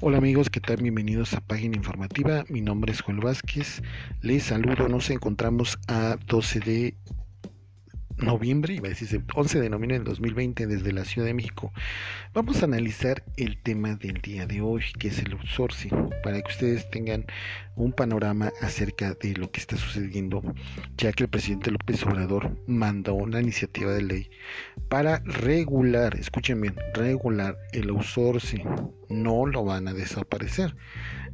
Hola amigos, ¿qué tal? Bienvenidos a Página Informativa. Mi nombre es Juan Vázquez. Les saludo. Nos encontramos a 12 de noviembre, iba a decir 11 de noviembre del 2020 desde la Ciudad de México. Vamos a analizar el tema del día de hoy, que es el outsourcing, para que ustedes tengan un panorama acerca de lo que está sucediendo, ya que el presidente López Obrador mandó una iniciativa de ley para regular, escuchen bien, regular el outsourcing. No lo van a desaparecer.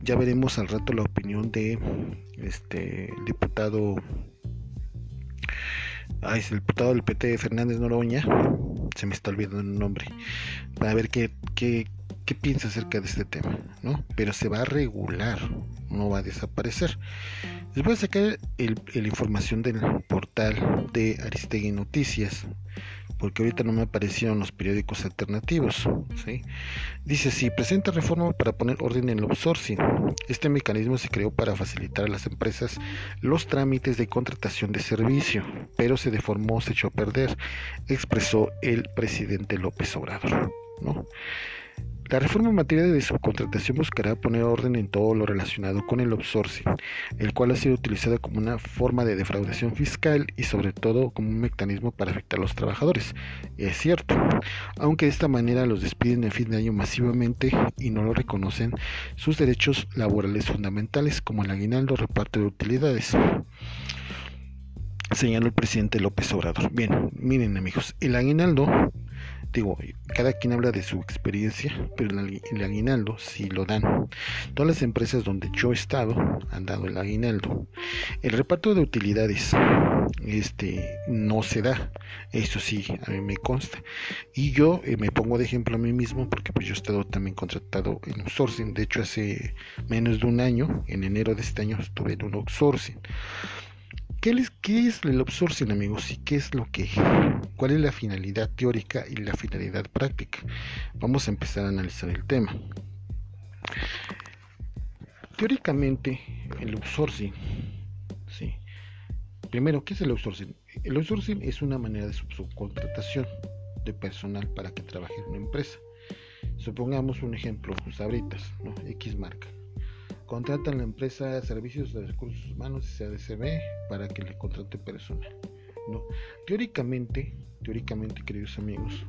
Ya veremos al rato la opinión de este diputado Ay, el diputado del PT Fernández Noroña, se me está olvidando el nombre, para ver qué, qué, qué piensa acerca de este tema, ¿no? Pero se va a regular, no va a desaparecer. Les voy a sacar la información del portal de Aristegui Noticias, porque ahorita no me aparecieron los periódicos alternativos. ¿sí? Dice así, presenta reforma para poner orden en el outsourcing. Este mecanismo se creó para facilitar a las empresas los trámites de contratación de servicio, pero se deformó, se echó a perder, expresó el presidente López Obrador. ¿no? La reforma en materia de subcontratación buscará poner orden en todo lo relacionado con el outsourcing, el cual ha sido utilizado como una forma de defraudación fiscal y sobre todo como un mecanismo para afectar a los trabajadores. Es cierto, aunque de esta manera los despiden en fin de año masivamente y no lo reconocen sus derechos laborales fundamentales como el aguinaldo reparto de utilidades señaló el presidente López Obrador. Bien, miren amigos, el aguinaldo digo, cada quien habla de su experiencia, pero el, aguinaldo si lo dan. Todas las empresas donde yo he estado han dado el aguinaldo. El reparto de utilidades este no se da, eso sí, a mí me consta. Y yo eh, me pongo de ejemplo a mí mismo porque pues yo he estado también contratado en outsourcing. De hecho, hace menos de un año, en enero de este año, estuve en un outsourcing. ¿Qué, es el outsourcing, amigos? ¿Y qué es lo que, cuál es la finalidad teórica y la finalidad práctica? Vamos a empezar a analizar el tema. Teóricamente, el outsourcing, sí. Primero, ¿qué es el outsourcing? El outsourcing es una manera de subcontratación de personal para que trabaje en una empresa. Supongamos un ejemplo, Sabritas, ¿no? X marca contratan la empresa Servicios de Recursos Humanos SADCB para que le contrate personal. ¿no? Teóricamente, teóricamente, queridos amigos,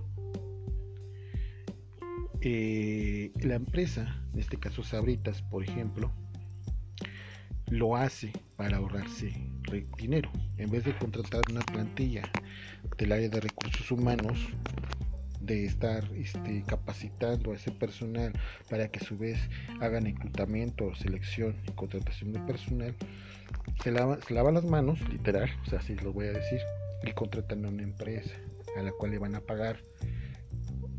eh, la empresa, en este caso Sabritas, por ejemplo, lo hace para ahorrarse dinero. En vez de contratar una plantilla del área de recursos humanos de estar este, capacitando a ese personal para que a su vez hagan reclutamiento, selección y contratación de personal, se lava, se lava las manos, literal, o sea, así lo voy a decir, y contratan a una empresa a la cual le van a pagar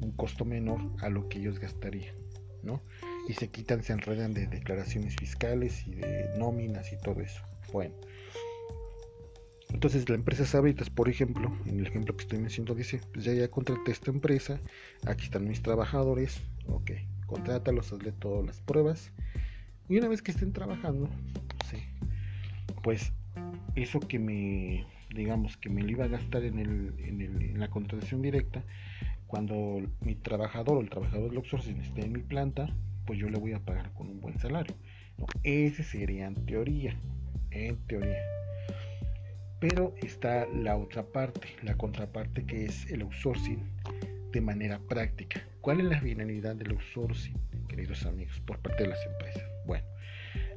un costo menor a lo que ellos gastarían, ¿no? Y se quitan, se enredan de declaraciones fiscales y de nóminas y todo eso. Bueno, entonces la empresa Sabritas, por ejemplo, en el ejemplo que estoy mencionando, dice, pues ya ya contraté esta empresa, aquí están mis trabajadores, ok, contrátalos, hazle todas las pruebas, y una vez que estén trabajando, sí, pues eso que me, digamos, que me lo iba a gastar en, el, en, el, en la contratación directa, cuando mi trabajador o el trabajador del outsourcing esté en mi planta, pues yo le voy a pagar con un buen salario. ese sería en teoría, en teoría. Pero está la otra parte, la contraparte que es el outsourcing de manera práctica. ¿Cuál es la finalidad del outsourcing, queridos amigos, por parte de las empresas? Bueno,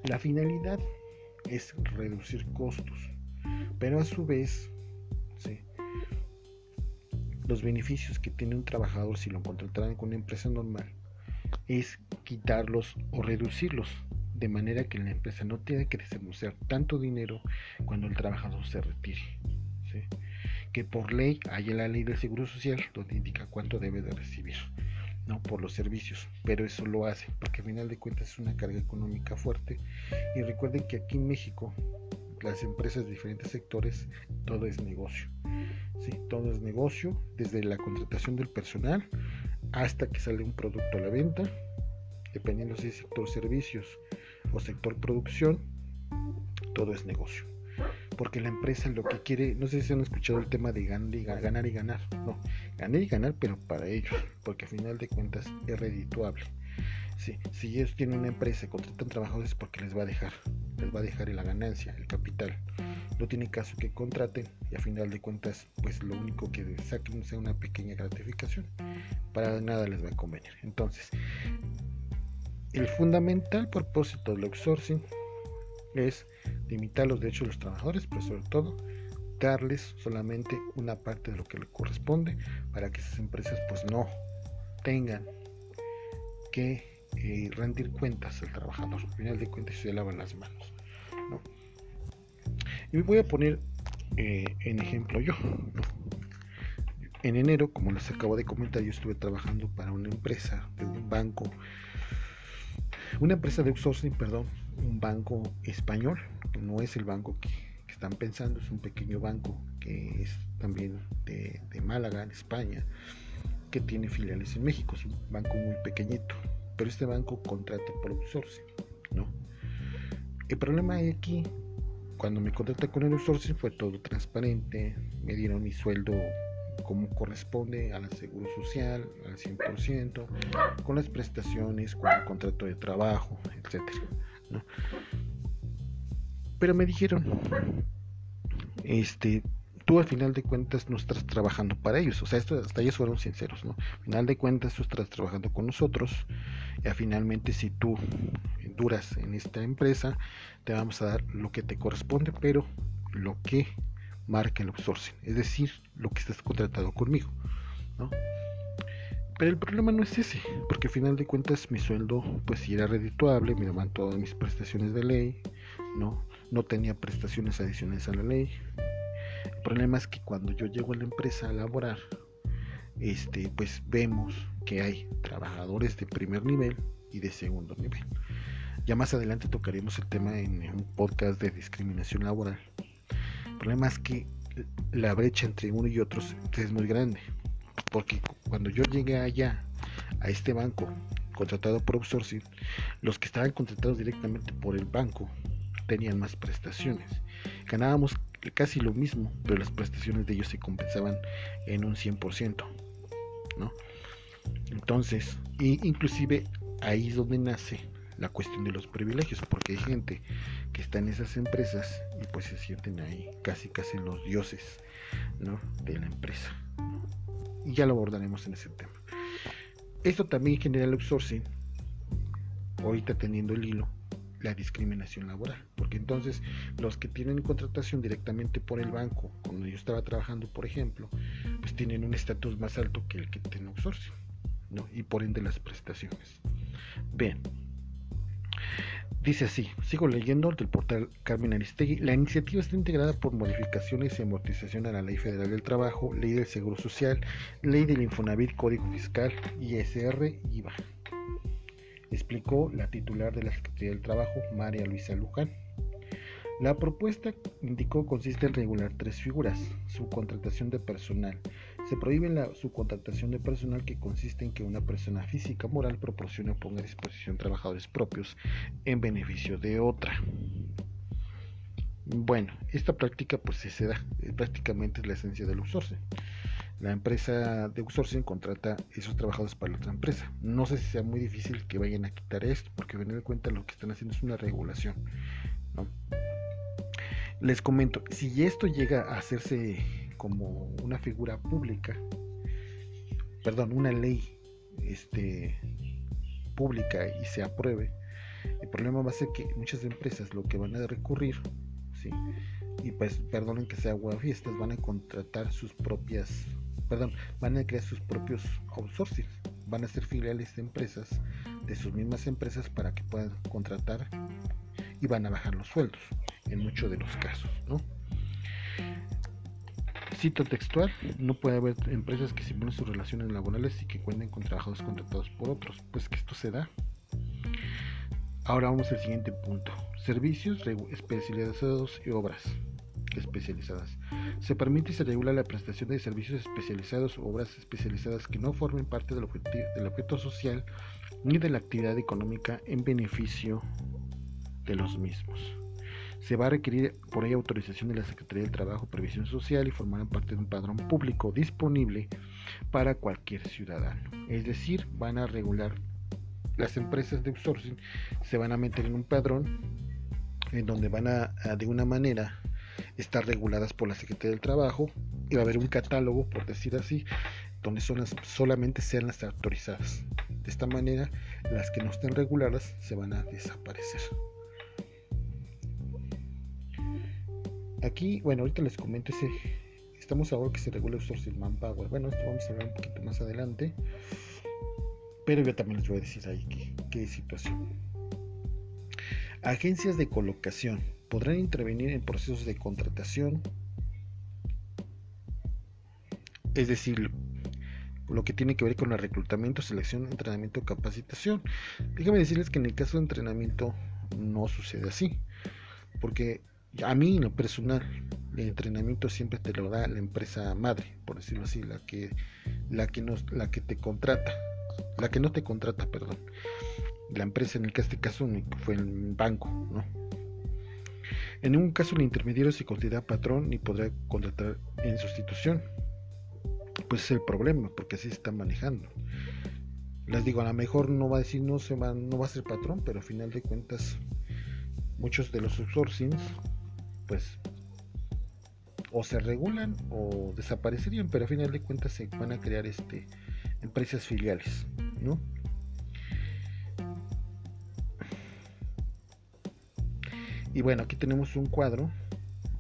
la finalidad es reducir costos, pero a su vez, los beneficios que tiene un trabajador si lo contrataran con una empresa normal es quitarlos o reducirlos de manera que la empresa no tenga que desembolsar tanto dinero cuando el trabajador se retire. Que por ley hay la ley del Seguro Social donde indica cuánto debe de recibir ¿no? por los servicios, pero eso lo hace porque al final de cuentas es una carga económica fuerte. Y recuerden que aquí en México las empresas de diferentes sectores todo es negocio. ¿sí? Todo es negocio, desde la contratación del personal hasta que sale un producto a la venta, dependiendo si es sector servicios o sector producción, todo es negocio. Porque la empresa lo que quiere, no sé si han escuchado el tema de ganar y ganar. No, ganar y ganar, pero para ellos, porque al final de cuentas es redituable. Sí, si ellos tienen una empresa y contratan trabajadores porque les va a dejar, les va a dejar la ganancia, el capital. No tiene caso que contraten y a final de cuentas, pues lo único que saquen sea una pequeña gratificación. Para nada les va a convenir. Entonces, el fundamental propósito del outsourcing es limitar los derechos de los trabajadores, pero sobre todo darles solamente una parte de lo que le corresponde para que esas empresas pues no tengan que eh, rendir cuentas al trabajador. Al final de cuentas se lavan las manos. Y voy a poner eh, en ejemplo yo. En enero, como les acabo de comentar, yo estuve trabajando para una empresa de un banco, una empresa de outsourcing, perdón, un banco español, no es el banco que, están pensando, es un pequeño banco que es también de, de Málaga, en España, que tiene filiales en México, es un banco muy pequeñito, pero este banco contrata por outsourcing, ¿no? El problema aquí, cuando me contraté con el outsourcing fue todo transparente, me dieron mi sueldo como corresponde al seguro social, al 100%, con las prestaciones, con el contrato de trabajo, ¿no? Pero me dijeron, este, tú al final de cuentas no estás trabajando para ellos. O sea, esto, hasta ellos fueron sinceros. Al final de cuentas tú estás trabajando con nosotros. Y finalmente si tú duras en esta empresa, te vamos a dar lo que te corresponde, pero lo que marca el outsourcing. Es decir, lo que estás contratado conmigo, ¿no? Pero el problema no es ese, porque al final de cuentas mi sueldo pues si era redituable, me daban todas mis prestaciones de ley, ¿no? No tenía prestaciones adicionales a la ley, el problema es que cuando yo llego a la empresa a laborar, este, pues vemos que hay trabajadores de primer nivel y de segundo nivel. Ya más adelante tocaremos el tema en un podcast de discriminación laboral. Problema es que la brecha entre uno y otros es muy grande. Porque cuando yo llegué allá, a este banco, contratado por outsourcing, los que estaban contratados directamente por el banco tenían más prestaciones. Ganábamos casi lo mismo, pero las prestaciones de ellos se compensaban en un 100%, ¿no? Entonces, inclusive ahí es donde nace la cuestión de los privilegios, porque hay gente que está en esas empresas y pues se sienten ahí casi casi los dioses, ¿no? De la empresa. Y ya lo abordaremos en ese tema. Esto también genera el outsourcing, ahorita teniendo el hilo, la discriminación laboral, porque entonces los que tienen contratación directamente por el banco, cuando yo estaba trabajando, por ejemplo, pues tienen un estatus más alto que el que tiene outsourcing, ¿no? Y por ende las prestaciones. Bien. Dice así, sigo leyendo del portal Carmen Aristegui. La iniciativa está integrada por modificaciones y amortización a la Ley Federal del Trabajo, Ley del Seguro Social, Ley del Infonavit, Código Fiscal, ISR IVA explicó la titular de la Secretaría del Trabajo, María Luisa Luján. La propuesta, indicó, consiste en regular tres figuras. Subcontratación de personal. Se prohíbe la subcontratación de personal que consiste en que una persona física moral proporcione o ponga a disposición trabajadores propios en beneficio de otra. Bueno, esta práctica pues se da, prácticamente es la esencia del outsourcing la empresa de outsourcing contrata esos trabajadores para la otra empresa. No sé si sea muy difícil que vayan a quitar esto, porque ven en cuenta lo que están haciendo es una regulación. Les comento, si esto llega a hacerse como una figura pública, perdón, una ley este, pública y se apruebe, el problema va a ser que muchas empresas lo que van a recurrir, ¿sí? y pues perdonen que sea fiestas, van a contratar sus propias perdón, van a crear sus propios outsourcing, van a ser filiales de empresas, de sus mismas empresas para que puedan contratar y van a bajar los sueldos en muchos de los casos, ¿no? Cito textual, no puede haber empresas que simulen sus relaciones laborales y que cuenten con trabajadores contratados por otros, pues que esto se da. Ahora vamos al siguiente punto, servicios especializados y obras especializadas. Se permite y se regula la prestación de servicios especializados o obras especializadas que no formen parte del, del objeto social ni de la actividad económica en beneficio de los mismos. Se va a requerir por ello autorización de la Secretaría del Trabajo, Previsión Social y formarán parte de un padrón público disponible para cualquier ciudadano. Es decir, van a regular las empresas de outsourcing se van a meter en un padrón en donde van a, de una manera estar reguladas por la Secretaría del Trabajo y va a haber un catálogo, por decir así, donde son las, solamente sean las autorizadas. De esta manera, las que no estén reguladas se van a desaparecer. Aquí, bueno, ahorita les comento ese. Estamos ahora que se regula el sourcing manpower. Bueno, esto vamos a hablar un poquito más adelante. Pero yo también les voy a decir ahí qué, qué situación. Agencias de colocación podrán intervenir en procesos de contratación, es decir, lo que tiene que ver con el reclutamiento, selección, entrenamiento, capacitación. Déjame decirles que en el caso de entrenamiento no sucede así, porque a mí en lo personal el entrenamiento siempre te lo da la empresa madre, por decirlo así, la que la que nos, la que te contrata, la que no te contrata, perdón. La empresa en el que este caso fue el banco, ¿no? En ningún caso el intermediario se considera patrón ni podrá contratar en sustitución. Pues es el problema, porque así se está manejando. Les digo, a lo mejor no va a decir no se va, no va a ser patrón, pero a final de cuentas muchos de los outsourcings pues o se regulan o desaparecerían, pero a final de cuentas se van a crear este empresas filiales, ¿no? Y bueno, aquí tenemos un cuadro,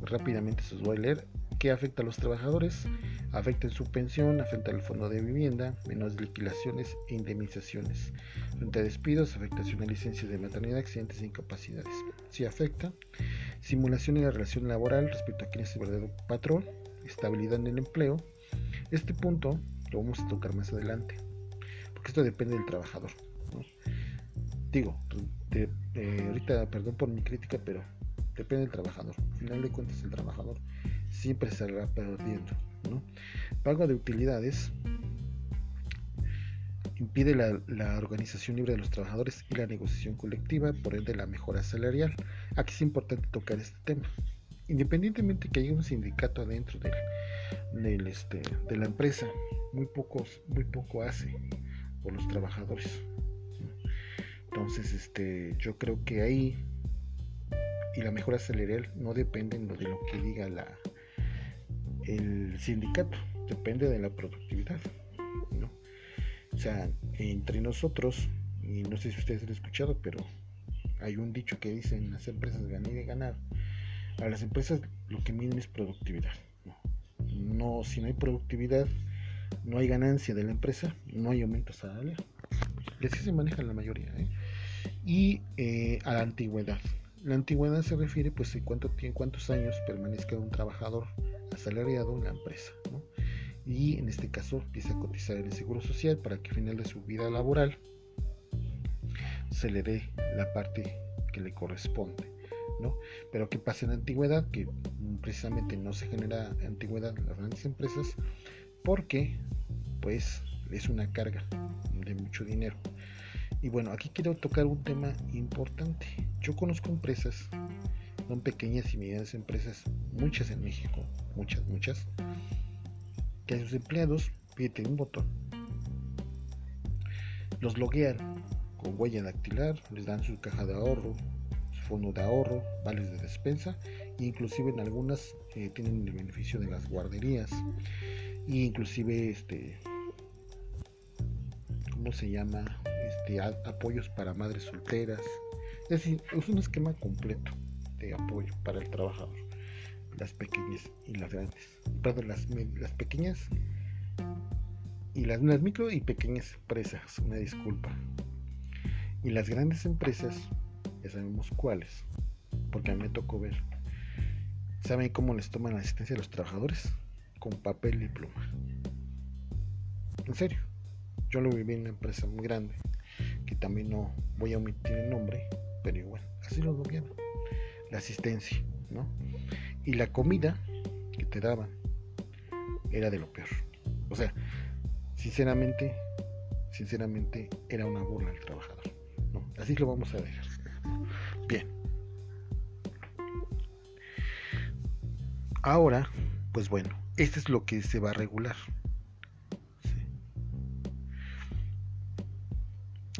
rápidamente se los voy a leer, que afecta a los trabajadores, afecta en su pensión, afecta al fondo de vivienda, menos liquidaciones e indemnizaciones, frente a despidos, afectación a licencias de maternidad, accidentes e incapacidades. Si afecta, simulación en la relación laboral respecto a quién es el verdadero patrón, estabilidad en el empleo. Este punto lo vamos a tocar más adelante, porque esto depende del trabajador. Digo, eh, ahorita perdón por mi crítica, pero depende del trabajador. Al final de cuentas, el trabajador siempre saldrá perdiendo. Pago de utilidades impide la, la, organización libre de los trabajadores y la negociación colectiva, por ende la mejora salarial. Aquí es importante tocar este tema. Independientemente que haya un sindicato adentro del, este, de la empresa, muy, pocos, muy poco hace por los trabajadores. Entonces, este, yo creo que ahí y la mejora salarial no dependen de lo que diga la, el sindicato, depende de la productividad. O sea, entre nosotros, y no sé si ustedes han escuchado, pero hay un dicho que dicen las empresas ganar y ganar. A las empresas lo que miden es productividad. No, si no hay productividad, no hay ganancia de la empresa, no hay aumento salarial. Y así se maneja la mayoría. ¿eh? Y eh, a la antigüedad. La antigüedad se refiere pues en, cuánto, en cuántos años permanezca un trabajador asalariado en la empresa. Y en este caso empieza a cotizar en el Seguro Social para que al final de su vida laboral se le dé la parte que le corresponde. ¿no? Pero ¿qué pasa en la antigüedad? Que precisamente no se genera antigüedad en las grandes empresas porque pues es una carga de mucho dinero. Y bueno, aquí quiero tocar un tema importante. Yo conozco empresas, son pequeñas y medianas empresas, muchas en México, muchas, muchas, que a sus empleados piden un botón. Los loguean con huella dactilar, les dan su caja de ahorro, su fondo de ahorro, vales de despensa, e inclusive en algunas eh, tienen el beneficio de las guarderías, e inclusive este, ¿cómo se llama? Este, apoyos para madres solteras. Es decir, es un esquema completo de apoyo para el trabajador. Las pequeñas y las grandes. Perdón, las, las pequeñas y las, micro y pequeñas empresas. Una disculpa. Y las grandes empresas, ya sabemos cuáles, porque a mí me tocó ver. ¿Saben cómo les toman la asistencia a los trabajadores? Con papel y pluma. En serio. Yo lo viví en una empresa muy grande, que también no voy a omitir el nombre, pero igual, así lo gobierno. La asistencia, ¿no? Y la comida que te daban era de lo peor. O sea, sinceramente, sinceramente era una burla al trabajador. ¿no? Así lo vamos a dejar. Bien. Ahora, pues bueno, esto es lo que se va a regular.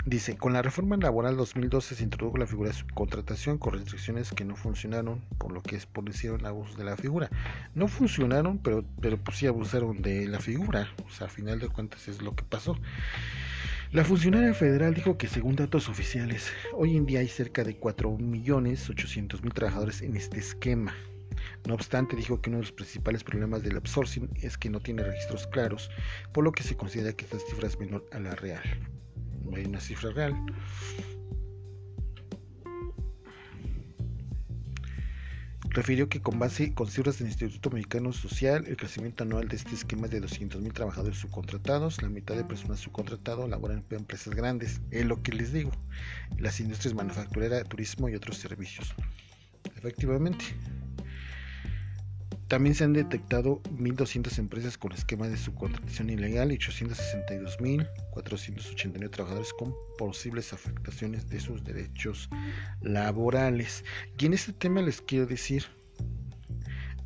Dice, con la reforma laboral 2012 se introdujo la figura de subcontratación con restricciones que no funcionaron, por lo que establecieron abusos de la figura. No funcionaron, pero, pero pues sí abusaron de la figura. O sea, a final de cuentas es lo que pasó. La funcionaria federal dijo que según datos oficiales, hoy en día hay cerca de 4.800.000 trabajadores en este esquema. No obstante, dijo que uno de los principales problemas del outsourcing es que no tiene registros claros, por lo que se considera que esta cifra es menor a la real hay una cifra real. Refirió que con base con cifras del Instituto Mexicano Social, el crecimiento anual de este esquema es de 200.000 trabajadores subcontratados, la mitad de personas subcontratadas laboran en empresas grandes, es lo que les digo, las industrias manufactureras, turismo y otros servicios. Efectivamente, también se han detectado 1.200 empresas con esquemas de subcontratación ilegal y 862.489 trabajadores con posibles afectaciones de sus derechos laborales. Y en este tema les quiero decir,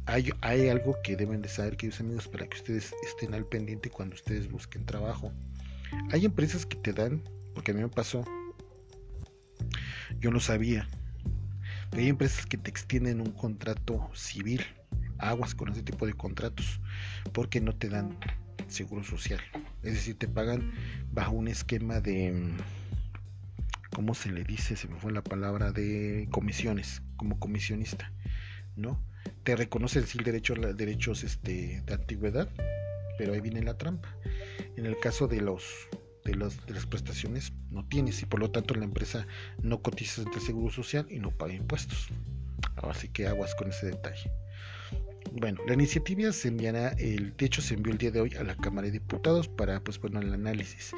hay, algo que deben de saber, queridos amigos, para que ustedes estén al pendiente cuando ustedes busquen trabajo. Hay empresas que te dan, porque a mí me pasó, yo no sabía, hay empresas que te extienden un contrato civil aguas con ese tipo de contratos porque no te dan seguro social. Es decir, te pagan bajo un esquema de, ¿cómo se le dice? Se me fue la palabra de comisiones, como comisionista, ¿no? Te reconocen sí derechos, derechos este, de antigüedad, pero ahí viene la trampa. En el caso de los de, los, de las prestaciones no tienes y por lo tanto la empresa no cotiza ante el seguro social y no paga impuestos. Así que aguas con ese detalle. Bueno, la iniciativa se enviará, el techo se envió el día de hoy a la Cámara de Diputados para, pues el análisis.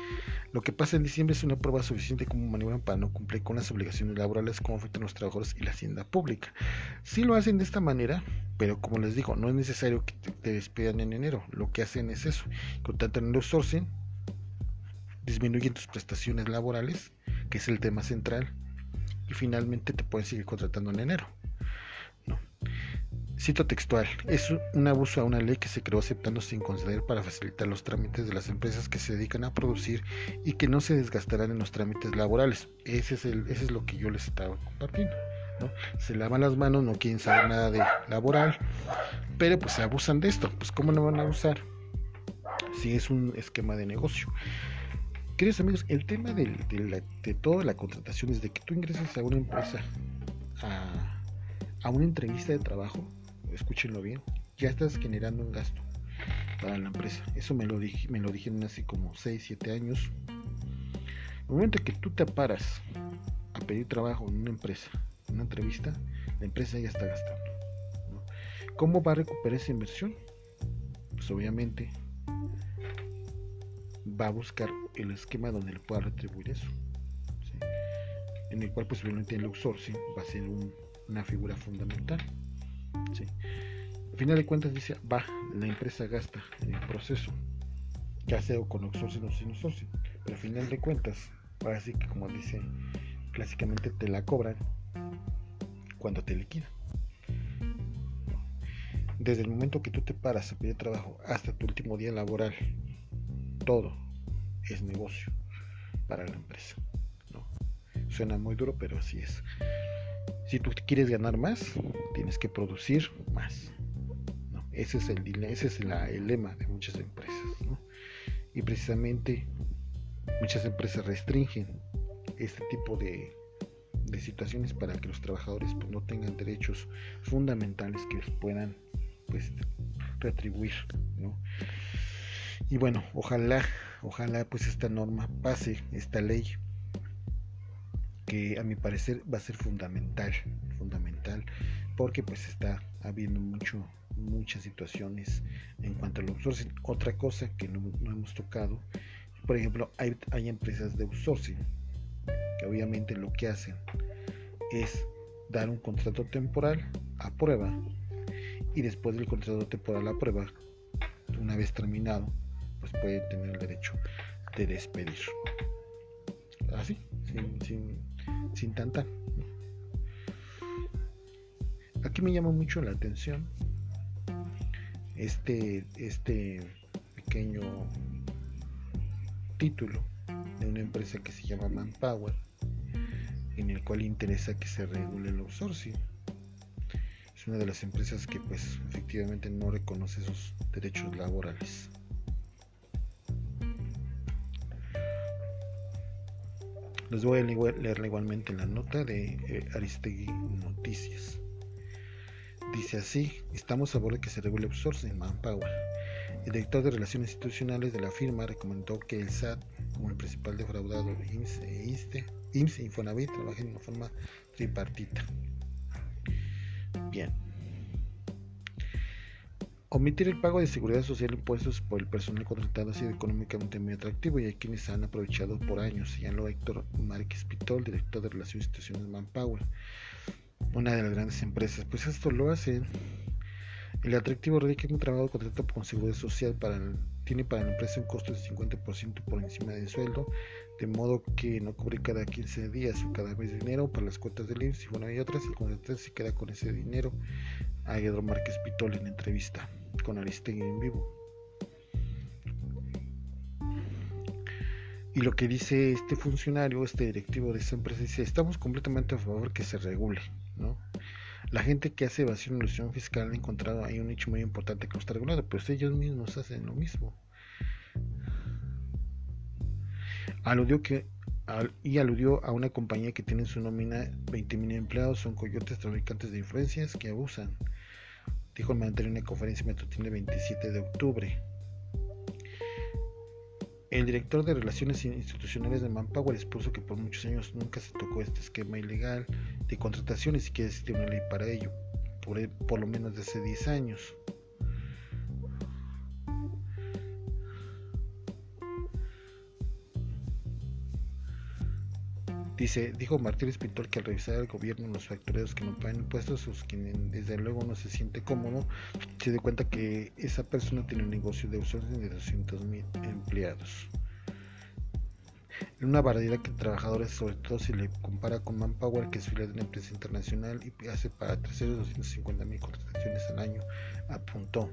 Lo que pasa en diciembre es una prueba suficiente como maniobran para no cumplir con las obligaciones laborales como afectan los trabajadores y la hacienda pública. Si lo hacen de esta manera, pero como les digo, no es necesario que te, despidan en enero. Lo que hacen es eso, contratan el outsourcing, disminuyen tus prestaciones laborales, que es el tema central, y finalmente te pueden seguir contratando en enero. Cito textual, es un abuso a una ley que se creó aceptando sin conceder para facilitar los trámites de las empresas que se dedican a producir y que no se desgastarán en los trámites laborales. Ese es, el, ese es lo que yo les estaba compartiendo. ¿no? Se lavan las manos, no quieren saber nada de laboral, pero pues se abusan de esto. Pues ¿cómo no van a abusar? Si es un esquema de negocio. Queridos amigos, el tema de, de, de toda la contratación es de que tú ingreses a una empresa a una entrevista de trabajo escúchenlo bien, ya estás generando un gasto para la empresa. Eso me lo, dijeron hace como 6, 7 años. El momento que tú te paras a pedir trabajo en una empresa, en una entrevista, la empresa ya está gastando. ¿Cómo va a recuperar esa inversión? Pues obviamente va a buscar el esquema donde le pueda retribuir eso. En el cual obviamente el outsourcing va a ser una figura fundamental. Al final de cuentas dice, va, la empresa gasta en el proceso, ya sea con outsourcing o sin outsourcing, pero al final de cuentas, ahora sí que como dice clásicamente te la cobran cuando te liquidan. Desde el momento que tú te paras a pedir trabajo hasta tu último día laboral, todo es negocio para la empresa. ¿no? Suena muy duro, pero así es. Si tú quieres ganar más, tienes que producir más. Ese es, el, ese es el lema de muchas empresas. Y precisamente muchas empresas restringen este tipo de, situaciones para que los trabajadores pues, no tengan derechos fundamentales que les puedan pues, retribuir. Y bueno, ojalá, ojalá pues esta norma pase, esta ley a mi parecer va a ser fundamental, fundamental, porque pues está habiendo mucho, muchas situaciones en cuanto al outsourcing. Otra cosa que no, hemos tocado, por ejemplo, hay, hay empresas de outsourcing que obviamente lo que hacen es dar un contrato temporal a prueba y después del contrato temporal a prueba, una vez terminado, pues pueden tener el derecho de despedir. Así, sin, sin, sin tanta. Aquí me llama mucho la atención este, este pequeño título de una empresa que se llama Manpower, en el cual interesa que se regule el outsourcing. Es una de las empresas que pues efectivamente no reconoce sus derechos laborales. Les voy a leer igualmente la nota de eh, Aristegui Noticias. Dice así, estamos a favor de que se regule outsourcing en Manpower. El director de Relaciones Institucionales de la firma recomendó que el SAT, como el principal defraudado IMSS e IMSS e Infonavit, trabajen de una forma tripartita. Bien. Omitir el pago de seguridad social impuestos por el personal contratado ha sido económicamente muy atractivo y hay quienes han aprovechado por años, señaló Héctor Márquez Pitol, director de Relaciones Institucionales Manpower, una de las grandes empresas. Pues esto lo hace El atractivo radica en un trabajo contratado con seguridad social para tiene para la empresa un costo de 50% por encima del sueldo, de modo que no cubre cada 15 días o cada mes dinero para las cuotas del IMSS y bueno y otras, el contratante se queda con ese dinero a Pedro Márquez Pitol en entrevista con Aristegui en vivo. Y lo que dice este funcionario, este directivo de esta empresa, dice, estamos completamente a favor que se regule, ¿no? La gente que hace evasión y ilusión fiscal ha encontrado ahí un nicho muy importante que no está regulado, pero ellos mismos hacen lo mismo. Aludió que y aludió a una compañía que tiene en su nómina 20.000 empleados, son coyotes traficantes de influencias que abusan dijo el mandatario en una conferencia matutina el 27 de octubre. El director de Relaciones Institucionales de Manpower expuso que por muchos años nunca se tocó este esquema ilegal de contratación y siquiera existía una ley para ello, por, por lo menos desde hace 10 años. Dice, dijo Martínez Pintor que al revisar el gobierno los factureros que no pagan impuestos, sus quien desde luego no se siente cómodo, se da cuenta que esa persona tiene un negocio de outsourcing de 200 mil empleados. En una variedad de trabajadores, sobre todo si le compara con Manpower, que es filial de una empresa internacional y hace para terceros 250 mil contrataciones al año, apuntó.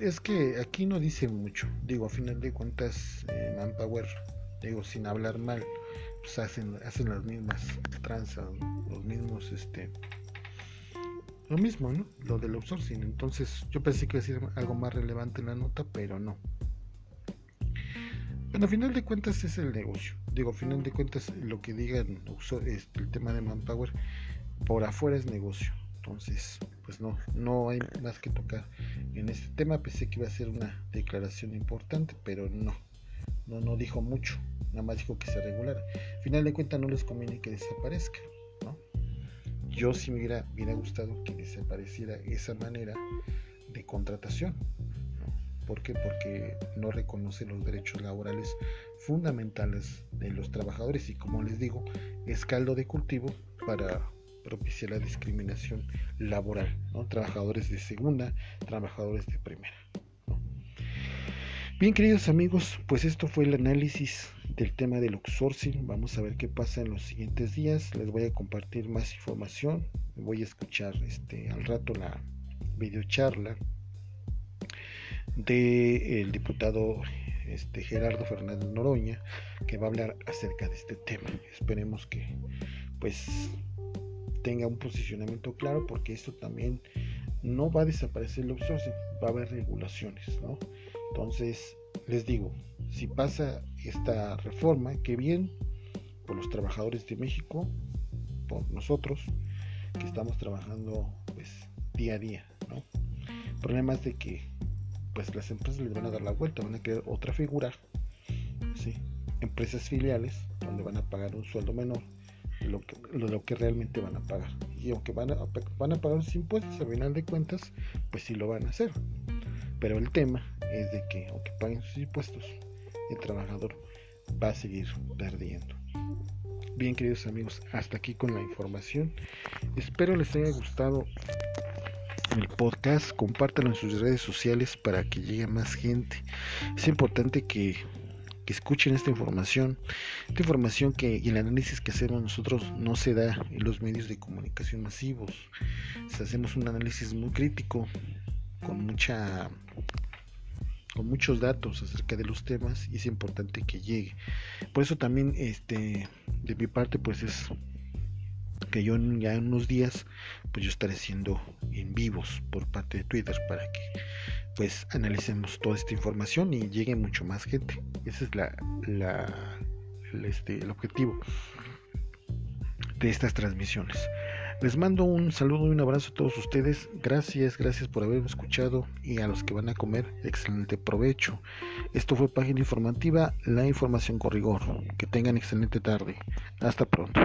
Es que aquí no dice mucho. Digo, a final de cuentas, eh, Manpower, digo, sin hablar mal, pues hacen, hacen las mismas tranzas, los mismos, este, lo mismo, ¿no? Lo del outsourcing. Entonces, yo pensé que iba a decir algo más relevante en la nota, pero no. Bueno, a final de cuentas es el negocio. Digo, a final de cuentas, lo que digan este, el tema de Manpower, por afuera es negocio. Entonces, pues no, no hay más que tocar en este tema. Pensé que iba a ser una declaración importante, pero no, no, no dijo mucho, nada más dijo que se regulara. Al final de cuentas no les conviene que desaparezca, ¿no? Yo sí me hubiera, hubiera gustado que desapareciera esa manera de contratación. ¿Por qué? Porque no reconoce los derechos laborales fundamentales de los trabajadores y como les digo, es caldo de cultivo para propicia la discriminación laboral, trabajadores de segunda, trabajadores de primera. Bien, queridos amigos, pues esto fue el análisis del tema del outsourcing. Vamos a ver qué pasa en los siguientes días. Les voy a compartir más información. Voy a escuchar este al rato la videocharla del diputado este, Gerardo Fernández Noroña, que va a hablar acerca de este tema. Esperemos que pues tenga un posicionamiento claro porque esto también no va a desaparecer el outsourcing, va a haber regulaciones, ¿no? Entonces, les digo, si pasa esta reforma, que bien por los trabajadores de México, por nosotros, que estamos trabajando pues día a día, ¿no? El problema es de que pues las empresas les van a dar la vuelta, van a crear otra figura, ¿sí? Empresas filiales donde van a pagar un sueldo menor lo que, lo, que realmente van a pagar. Y aunque van a, van a pagar sus impuestos, a final de cuentas, pues sí lo van a hacer. Pero el tema es de que, aunque paguen sus impuestos, el trabajador va a seguir perdiendo. Bien, queridos amigos, hasta aquí con la información. Espero les haya gustado el podcast. Compártanlo en sus redes sociales para que llegue más gente. Es importante que que escuchen esta información, esta información que y el análisis que hacemos nosotros no se da en los medios de comunicación masivos. hacemos un análisis muy crítico, con mucha con muchos datos acerca de los temas y es importante que llegue. Por eso también este de mi parte pues es que yo ya en unos días pues yo estaré haciendo en vivos por parte de Twitter para que pues analicemos toda esta información y llegue mucho más gente. Ese es la, el, este, el objetivo de estas transmisiones. Les mando un saludo y un abrazo a todos ustedes. Gracias, gracias por haberme escuchado y a los que van a comer, excelente provecho. Esto fue Página Informativa, la información con rigor. Que tengan excelente tarde. Hasta pronto.